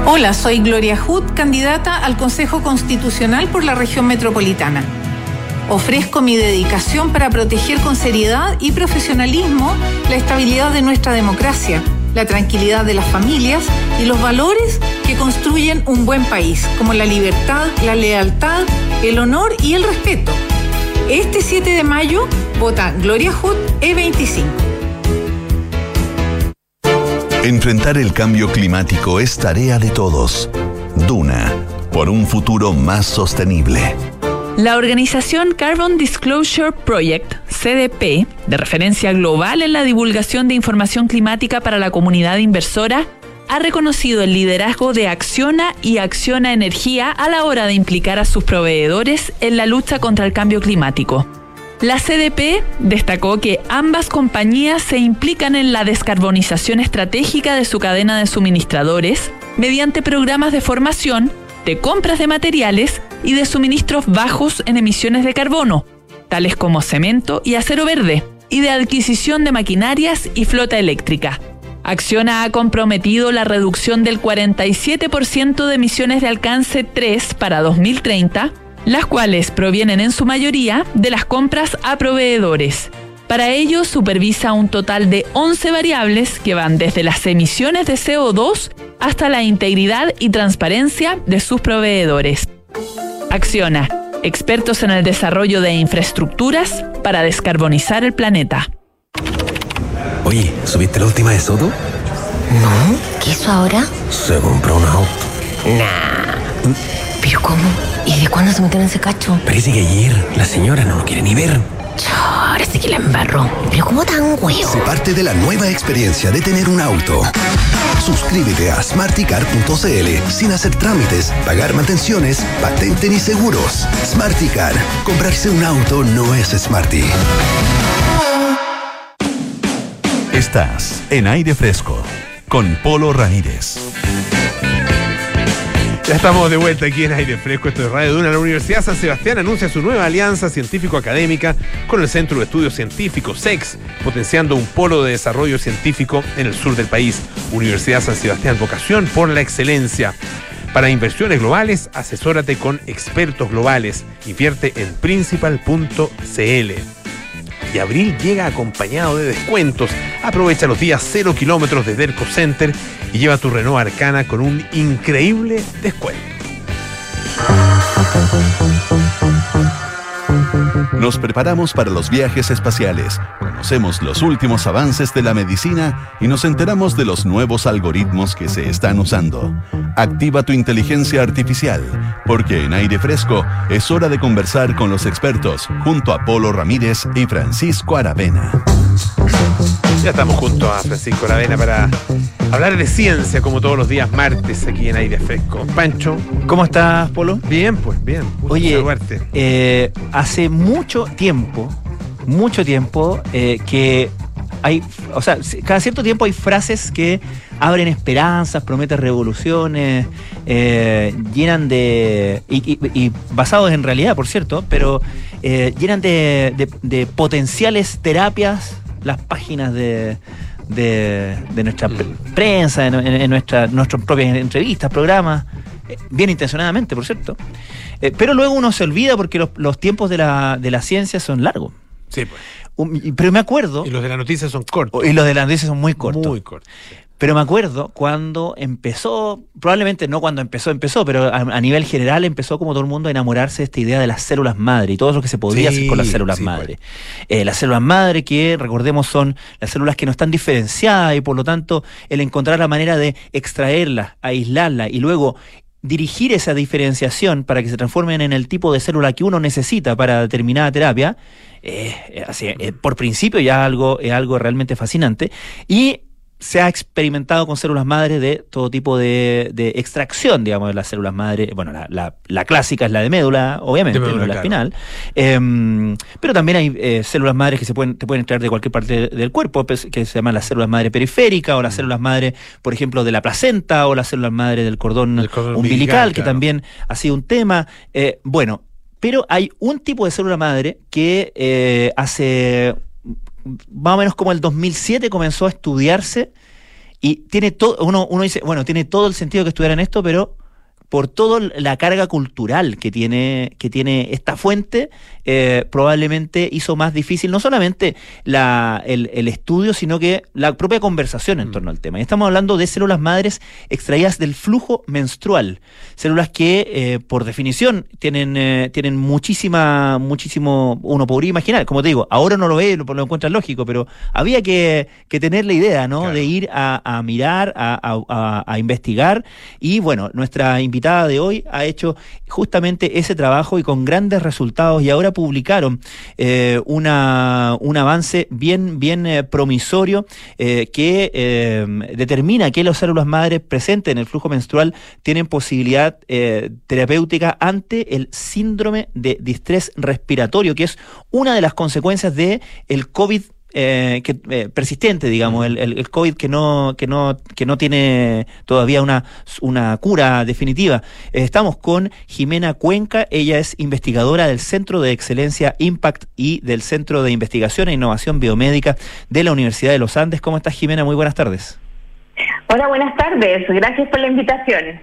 S9: Hola, soy Gloria Hood, candidata al Consejo Constitucional por la región metropolitana. Ofrezco mi dedicación para proteger con seriedad y profesionalismo la estabilidad de nuestra democracia, la tranquilidad de las familias y los valores que construyen un buen país, como la libertad, la lealtad, el honor y el respeto. Este 7 de mayo vota Gloria Hood E25.
S1: Enfrentar el cambio climático es tarea de todos. Duna, por un futuro más sostenible.
S10: La organización Carbon Disclosure Project, CDP, de referencia global en la divulgación de información climática para la comunidad inversora, ha reconocido el liderazgo de Acciona y Acciona Energía a la hora de implicar a sus proveedores en la lucha contra el cambio climático. La CDP destacó que ambas compañías se implican en la descarbonización estratégica de su cadena de suministradores mediante programas de formación, de compras de materiales y de suministros bajos en emisiones de carbono, tales como cemento y acero verde, y de adquisición de maquinarias y flota eléctrica. Acciona ha comprometido la reducción del 47% de emisiones de alcance 3 para 2030 las cuales provienen en su mayoría de las compras a proveedores. Para ello supervisa un total de 11 variables que van desde las emisiones de CO2 hasta la integridad y transparencia de sus proveedores. Acciona, expertos en el desarrollo de infraestructuras para descarbonizar el planeta.
S11: Oye, ¿subiste la última de Soto?
S12: No, ¿qué hizo ahora?
S11: Se compró un auto.
S12: Nah. ¿Pero cómo? ¿Y de cuándo se metieron en ese cacho?
S11: Parece que ayer la señora no lo quiere ni ver.
S12: Ahora sí que la embarró. ¿Pero cómo tan huevo?
S13: Se parte de la nueva experiencia de tener un auto. Suscríbete a smarticar.cl sin hacer trámites, pagar mantenciones, patente ni seguros. Smarticar. Comprarse un auto no es smarty.
S1: Estás en aire fresco con Polo Ramírez.
S2: Ya estamos de vuelta aquí en Aire Fresco, esto es Radio Duna. La Universidad San Sebastián anuncia su nueva alianza científico-académica con el Centro de Estudios Científicos, SEX, potenciando un polo de desarrollo científico en el sur del país. Universidad San Sebastián, vocación por la excelencia. Para inversiones globales, asesórate con expertos globales. Invierte en principal.cl y abril llega acompañado de descuentos. Aprovecha los días 0 kilómetros de Derco Center y lleva tu Renault Arcana con un increíble descuento.
S1: Nos preparamos para los viajes espaciales, conocemos los últimos avances de la medicina y nos enteramos de los nuevos algoritmos que se están usando. Activa tu inteligencia artificial, porque en aire fresco es hora de conversar con los expertos junto a Polo Ramírez y Francisco Aravena.
S2: Ya estamos junto a Francisco Aravena para hablar de ciencia como todos los días martes aquí en aire fresco. Pancho.
S3: ¿Cómo estás, Polo?
S2: Bien, pues bien.
S3: Oye, eh, hace mucho tiempo, mucho tiempo eh, que hay, o sea, cada cierto tiempo hay frases que
S14: abren esperanzas, prometen revoluciones, eh, llenan de. Y, y- y basados en realidad, por cierto, pero eh, llenan de, de- de potenciales terapias las páginas de. De, de nuestra pre- prensa, en, nuestra, nuestras propias entrevistas, programas, bien intencionadamente, por cierto. Eh, pero luego uno se olvida porque los, los tiempos de la, de la ciencia son largos.
S2: Sí, pues.
S14: Pero me acuerdo.
S2: Y los de la noticia son cortos.
S14: Y los de las noticias son muy cortos.
S2: Muy cortos.
S14: Pero me acuerdo cuando empezó, probablemente no cuando empezó, empezó, pero a, a nivel general empezó como todo el mundo a enamorarse de esta idea de las células madre y todo lo que se podría
S2: Sí,
S14: hacer con las células
S2: sí,
S14: madre. Eh, las células madre que, recordemos, son las células que no están diferenciadas y por lo tanto el encontrar la manera de extraerlas, aislarlas y luego dirigir esa diferenciación para que se transformen en el tipo de célula que uno necesita para determinada terapia, eh, eh, así, eh, por principio ya algo, es algo realmente fascinante. Y se ha experimentado con células madres de todo tipo de, de extracción, digamos, de las células madre. Bueno, la, la- la clásica es la de médula, obviamente,
S2: De médula, claro.
S14: espinal. Em, pero también hay eh, células madres que se pueden, te pueden extraer de cualquier parte del cuerpo, que se llaman las células madre periféricas, o las células madre, por ejemplo, de la placenta, o las células madre del cordón,
S2: cordón
S14: umbilical,
S2: umbilical,
S14: que también ha sido un tema. Eh, bueno, pero hay un tipo de célula madre que eh, hace más o menos como el 2007 comenzó a estudiarse y tiene todo, uno, uno dice, bueno, tiene todo el sentido que estudiaran esto, pero por toda la carga cultural que tiene, que tiene esta fuente, eh, probablemente hizo más difícil no solamente la, el, el estudio, sino que la propia conversación en torno al tema. Y estamos hablando de células madres extraídas del flujo menstrual. Células que, eh, por definición, tienen, eh, tienen muchísima, muchísimo, uno podría imaginar, como te digo, ahora no lo ve, lo, lo encuentra lógico, pero había que, que tener la idea, ¿no? De ir a, a mirar, a, a- a- investigar. Y bueno, nuestra invitada de hoy ha hecho justamente ese trabajo y con grandes resultados. Y ahora publicaron eh, una, un avance bien, bien eh, promisorio eh, que eh, determina que las células madres presentes en el flujo menstrual tienen posibilidad terapéutica ante el síndrome de distrés respiratorio, que es una de las consecuencias de el COVID eh, que, eh, persistente, digamos, el, el- el COVID que no, que no, que no tiene todavía una, una cura definitiva. Eh, estamos con Jimena Cuenca, ella es investigadora del Centro de Excelencia Impact y del Centro de Investigación e Innovación Biomédica de la Universidad de los Andes. ¿Cómo estás, Jimena? Muy buenas tardes.
S15: Hola, buenas tardes. Gracias por la invitación.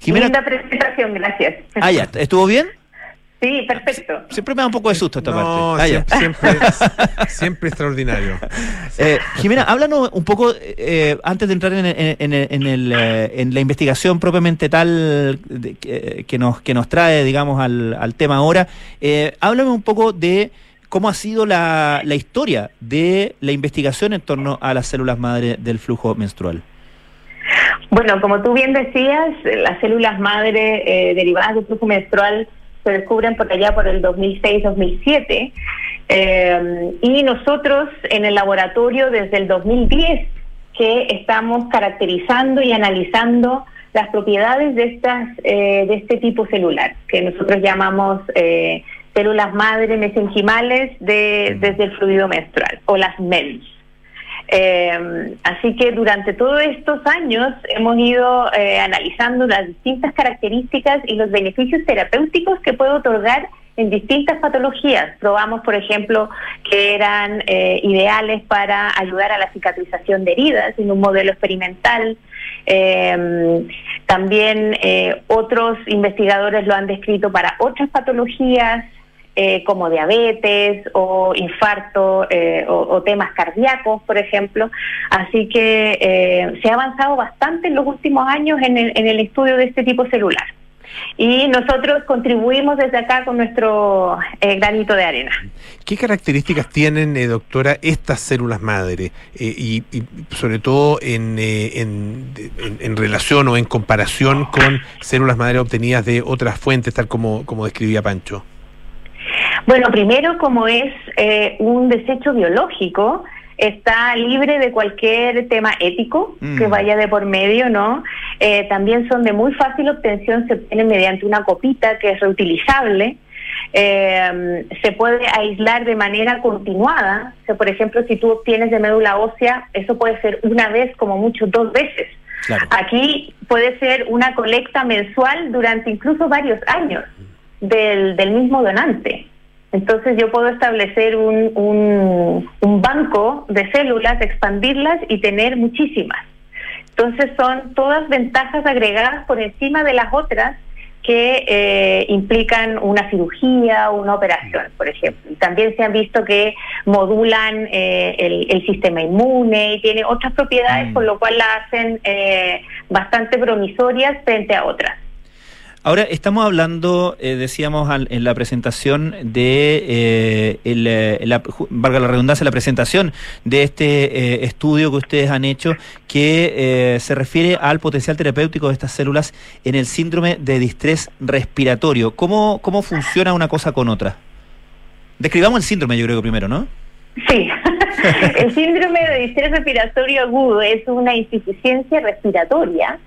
S14: Jimena-
S15: Linda presentación, gracias.
S14: Ah, ya, ¿estuvo bien?
S15: Sí, perfecto.
S14: Siempre me da un poco de susto esta
S2: No,
S14: parte. Ah,
S2: siempre, siempre, siempre extraordinario.
S14: Eh, Jimena, háblanos un poco, eh, antes de entrar en, en- en- en el, eh, en la investigación propiamente tal de- que, que nos, que nos trae, digamos, al, al tema ahora, eh, háblame un poco de cómo ha sido la, la historia de la investigación en torno a las células madre del flujo menstrual.
S15: Bueno, como tú bien decías, las células madre eh, derivadas del flujo menstrual se descubren por allá por el 2006-2007 eh, y nosotros en el laboratorio desde el 2010 que estamos caracterizando y analizando las propiedades de estas eh, de este tipo celular que nosotros llamamos eh, células madre mesenquimales de, desde el fluido menstrual o las MEMS. Eh, así que durante todos estos años hemos ido eh, analizando las distintas características y los beneficios terapéuticos que puede otorgar en distintas patologías. Probamos, por ejemplo, que eran eh, ideales para ayudar a la cicatrización de heridas en un modelo experimental. Eh, también eh, otros investigadores lo han descrito para otras patologías eh, como diabetes o infarto eh, o, temas cardíacos, por ejemplo. Así que eh, se ha avanzado bastante en los últimos años en el, en el estudio de este tipo celular. Y nosotros contribuimos desde acá con nuestro eh, granito de arena.
S2: ¿Qué características tienen, doctora, estas células madre? Y, y sobre todo en, en, relación o en comparación con células madre obtenidas de otras fuentes, tal como describía Pancho.
S15: Bueno, primero, como es eh, un desecho biológico, está libre de cualquier tema ético
S16: Mm.
S15: que vaya de por medio, ¿no? Eh, también son de muy fácil obtención, se obtienen mediante una copita que es reutilizable. eh, se puede aislar de manera continuada. O sea, por ejemplo, si tú obtienes de médula ósea, eso puede ser una vez, como mucho dos veces. Aquí puede ser una colecta mensual durante incluso varios años del, del mismo donante. Entonces yo puedo establecer un, un, un, banco de células, expandirlas y tener muchísimas. Entonces son todas ventajas agregadas por encima de las otras que eh, implican una cirugía o una operación, por ejemplo. Y también se han visto que modulan eh, el, el, sistema inmune y tiene otras propiedades, por lo cual la hacen eh, bastante promisorias frente a otras.
S14: Ahora estamos hablando, eh, decíamos en la presentación de, eh, el, eh, la, la redundancia, la presentación de este estudio que ustedes han hecho que se refiere al potencial terapéutico de estas células en el síndrome de distrés respiratorio. ¿Cómo, cómo funciona una cosa con otra? Describamos el síndrome, yo creo primero, ¿no?
S15: Sí, el síndrome de distrés respiratorio agudo es una insuficiencia respiratoria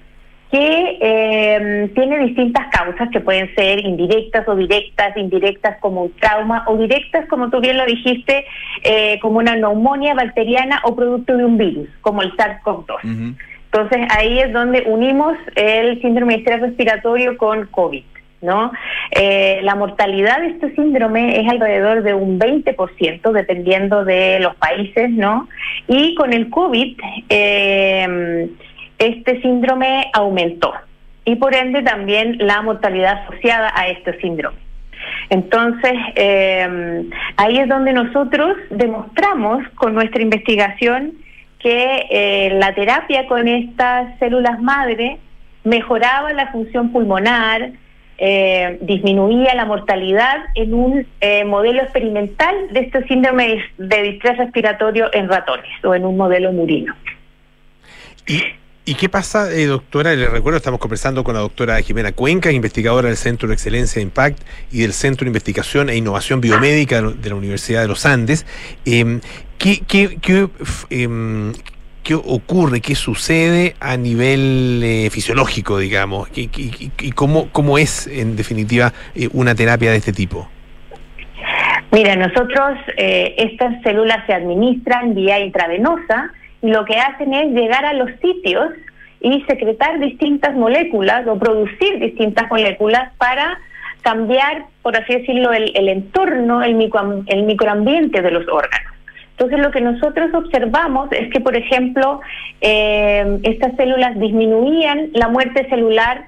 S15: que eh, tiene distintas causas que pueden ser indirectas o directas, indirectas como un trauma o directas, como tú bien lo dijiste, eh, como una neumonía bacteriana o producto de un virus, como el SARS-CoV-2. Entonces ahí es donde unimos el síndrome de estrés respiratorio con COVID. ¿no? Eh, la mortalidad de este síndrome es alrededor de un 20%, dependiendo de los países, ¿no? Y con el COVID, eh, este síndrome aumentó y por ende también la mortalidad asociada a este síndrome. Entonces, eh, ahí es donde nosotros demostramos con nuestra investigación que eh, la terapia con estas células madre mejoraba la función pulmonar, eh, disminuía la mortalidad en un modelo experimental de este síndrome de distrés respiratorio en ratones o en un modelo murino.
S2: ¿Y qué pasa, eh, doctora? Le recuerdo, estamos conversando con la doctora Jimena Cuenca, investigadora del Centro de Excelencia de Impact y del Centro de Investigación e Innovación Biomédica de la Universidad de los Andes. Em, ¿qué, qué, qué, em, qué, ocurre, qué sucede a nivel eh, fisiológico, digamos? ¿Y, y, cómo, cómo es, en definitiva, eh, una terapia de este tipo?
S15: Mira, nosotros eh, estas células se administran vía intravenosa lo que hacen es llegar a los sitios y secretar distintas moléculas o producir distintas moléculas para cambiar, por así decirlo, el, entorno, el, micro, el microambiente de los órganos. Entonces lo que nosotros observamos es que, por ejemplo, eh, estas células disminuían la muerte celular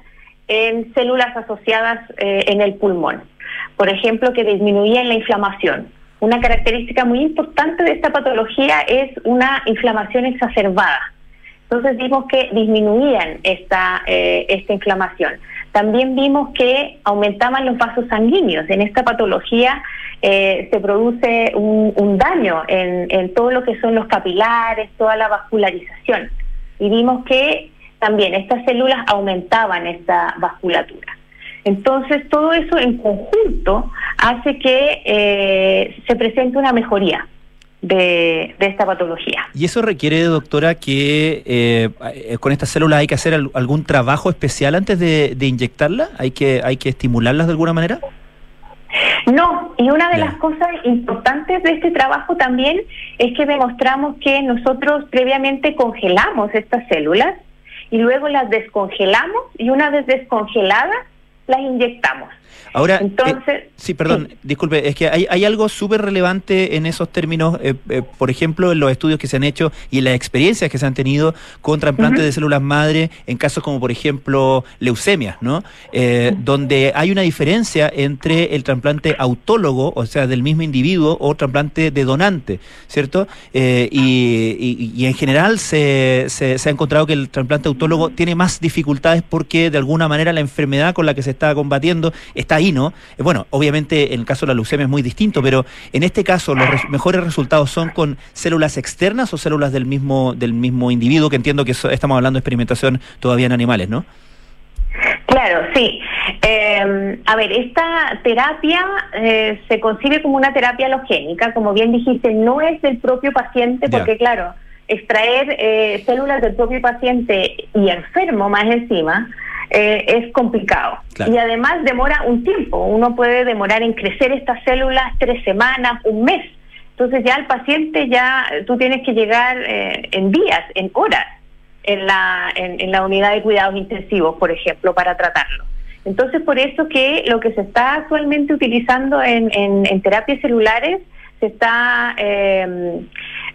S15: en células asociadas eh, en el pulmón. Por ejemplo, que disminuían la inflamación una característica muy importante de esta patología es una inflamación exacerbada. Entonces vimos que disminuían esta, eh, esta inflamación. También vimos que aumentaban los vasos sanguíneos. En esta patología eh, se produce un, daño en, en, todo lo que son los capilares, toda la vascularización. Y vimos que también estas células aumentaban esta vasculatura. Entonces, todo eso en conjunto hace que eh, se presente una mejoría. De, esta patología.
S14: ¿Y eso requiere, doctora, que eh, con estas células hay que hacer algún trabajo especial antes de, inyectarlas? ¿Hay que, ¿Hay que estimularlas de alguna manera?
S15: No, y una de las cosas importantes de este trabajo también es que demostramos que nosotros previamente congelamos estas células y luego las descongelamos y una vez descongeladas las inyectamos.
S14: Ahora, Entonces, sí, perdón, disculpe, es que hay, hay algo súper relevante en esos términos, eh, eh, por ejemplo, en los estudios que se han hecho y en las experiencias que se han tenido con trasplantes de células madre en casos como, por ejemplo, leucemia, ¿no? Eh, donde hay una diferencia entre el trasplante autólogo, o sea, del mismo individuo, o trasplante de donante, ¿cierto? Y, y, en general se, se, se ha encontrado que el trasplante autólogo tiene más dificultades porque, de alguna manera, la enfermedad con la que se está combatiendo está ahí, ¿no? Eh, bueno, obviamente en el caso de la leucemia es muy distinto, pero en este caso los mejores resultados son con células externas o células del mismo, del mismo individuo, que entiendo que estamos hablando de experimentación todavía en animales, ¿no?
S15: Claro, sí. Em, a ver, esta terapia eh, se concibe como una terapia alogénica, como bien dijiste, no es del propio paciente, porque claro, extraer eh, células del propio paciente y enfermo más encima, eh, es complicado. Y además demora un tiempo. Uno puede demorar en crecer estas células tres semanas, un mes. Entonces ya el paciente ya, tú tienes que llegar eh, en días, en horas, en la, en, la unidad de cuidados intensivos, por ejemplo, para tratarlo. Entonces, por eso que lo que se está actualmente utilizando en, en, terapias celulares se está eh,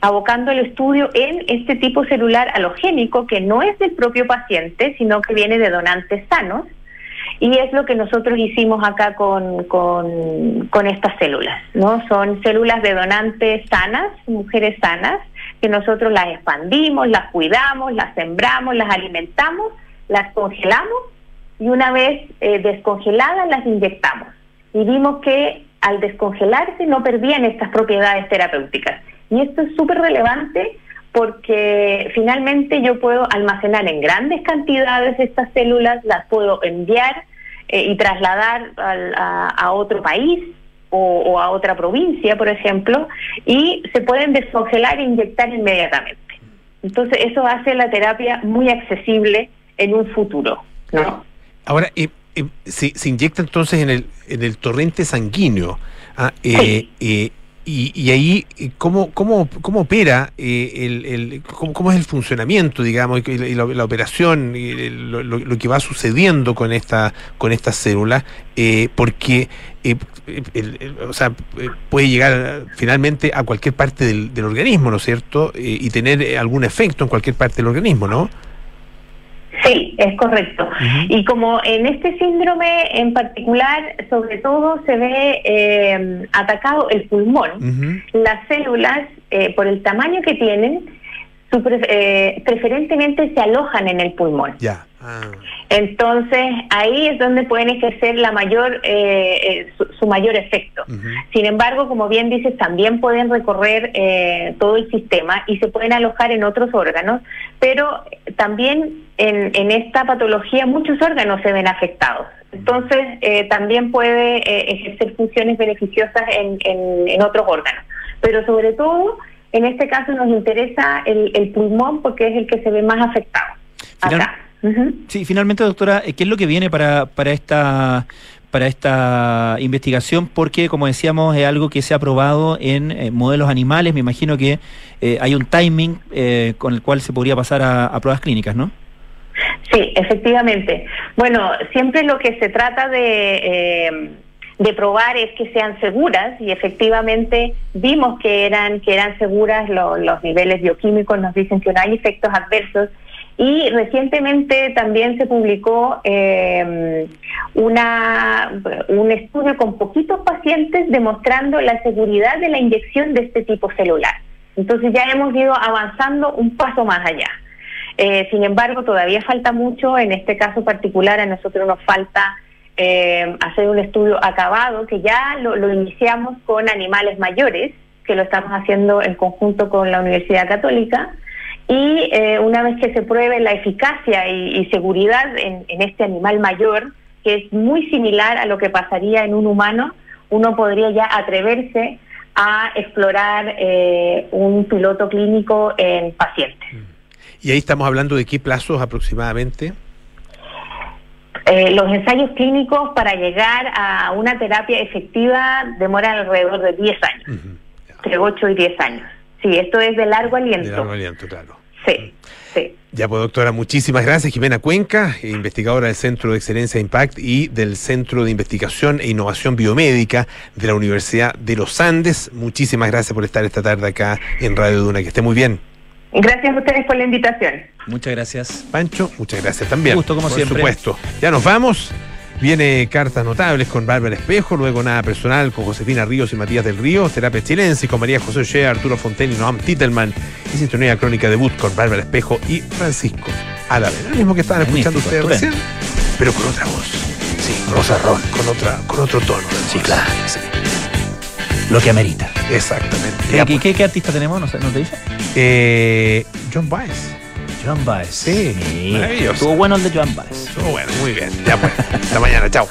S15: abocando el estudio en este tipo celular halogénico que no es del propio paciente, sino que viene de donantes sanos. Y es lo que nosotros hicimos acá con, con, estas células, ¿no? Son células de donantes sanas, mujeres sanas, que nosotros las expandimos, las cuidamos, las sembramos, las alimentamos, las congelamos y una vez eh, descongeladas las inyectamos. Y vimos que al descongelarse no perdían estas propiedades terapéuticas. Y esto es súper relevante porque finalmente yo puedo almacenar en grandes cantidades estas células, las puedo enviar eh, y trasladar a, otro país o, a otra provincia, por ejemplo, y se pueden descongelar e inyectar inmediatamente. Entonces eso hace la terapia muy accesible en un futuro. ¿no?
S2: Ahora, eh, se, inyecta entonces en el, en el torrente sanguíneo. Ah, eh, eh, y, ahí, ¿cómo, cómo, cómo opera, el, el cómo, es el funcionamiento, digamos, y la, operación, y lo, lo, que va sucediendo con esta con esta célula? porque, o sea, puede llegar finalmente a cualquier parte del, del organismo, ¿no es cierto? y tener algún efecto en cualquier parte del organismo, ¿no?
S15: Sí, es correcto. Y como en este síndrome en particular, sobre todo se ve eh, atacado el pulmón, las células, eh, por el tamaño que tienen, eh, preferentemente se alojan en el pulmón.
S2: Ya.
S15: Ah. Entonces ahí es donde pueden ejercer la mayor eh, eh, su, mayor efecto. Sin embargo, como bien dices, también pueden recorrer todo el sistema y se pueden alojar en otros órganos, pero también en, en esta patología muchos órganos se ven afectados. Entonces también puede ejercer funciones beneficiosas en, en, otros órganos, pero sobre todo en este caso nos interesa el, el pulmón porque es el que se ve más afectado. acá.
S14: Sí, finalmente, doctora, eh, ¿qué es lo que viene para, para esta para esta investigación porque, como decíamos, es algo que se ha probado en eh, modelos animales. Me imagino que eh, hay un timing con el cual se podría pasar a, pruebas clínicas, ¿no?
S15: Sí, efectivamente. Bueno, siempre lo que se trata de, de probar es que sean seguras y efectivamente vimos que eran que eran seguras. los niveles bioquímicos nos dicen que no hay efectos adversos y recientemente también se publicó eh, una, un estudio con poquitos pacientes demostrando la seguridad de la inyección de este tipo celular. Entonces ya hemos ido avanzando un paso más allá. Eh, sin embargo, todavía falta mucho. En este caso particular, a nosotros nos falta eh, hacer un estudio acabado, que ya lo, iniciamos con animales mayores, que lo estamos haciendo en conjunto con la Universidad Católica y eh, una vez que se pruebe la eficacia y, seguridad en, este animal mayor, que es muy similar a lo que pasaría en un humano, uno podría ya atreverse a explorar eh, un piloto clínico en pacientes. Mm.
S2: ¿Y ahí estamos hablando de qué plazos aproximadamente?
S15: Eh, los ensayos clínicos para llegar a una terapia efectiva demoran alrededor de 10 años, entre 8 y 10 años. Sí, esto es de largo aliento.
S2: De largo aliento, claro.
S15: Sí, sí.
S2: Ya pues doctora, muchísimas gracias. Jimena Cuenca, investigadora del Centro de Excelencia Impact y del Centro de Investigación e Innovación Biomédica de la Universidad de los Andes. Muchísimas gracias por estar esta tarde acá en Radio Duna. Que esté muy bien.
S15: Gracias a ustedes por la invitación.
S14: Muchas gracias.
S2: Pancho, muchas gracias también.
S14: Un gusto, como siempre.
S2: Por supuesto. Ya nos vamos. Viene Cartas Notables con Bárbara Espejo, luego Nada Personal con Josefina Ríos y Matías del Río, Terapia Chilense con María José Shea, Arturo Fonten y Noam Titelman, y Sintonía Crónica Debut con Bárbara Espejo y Francisco Alavera. Lo mismo que estaban escuchando ustedes recién, pero con otra voz.
S14: Sí, Rosa Ron.
S2: Con, otra, con otro tono.
S14: Sí, claro. Sí. Lo que amerita.
S2: Exactamente.
S14: ¿Qué, qué, qué, artista tenemos? ¿No, ¿no te dice?
S2: Eh, John Baez.
S14: John Baez.
S2: Sí,
S14: maravilloso. Estuvo bueno el de John Baez.
S2: Estuvo bueno, muy bien. Ya pues. Hasta mañana, chao.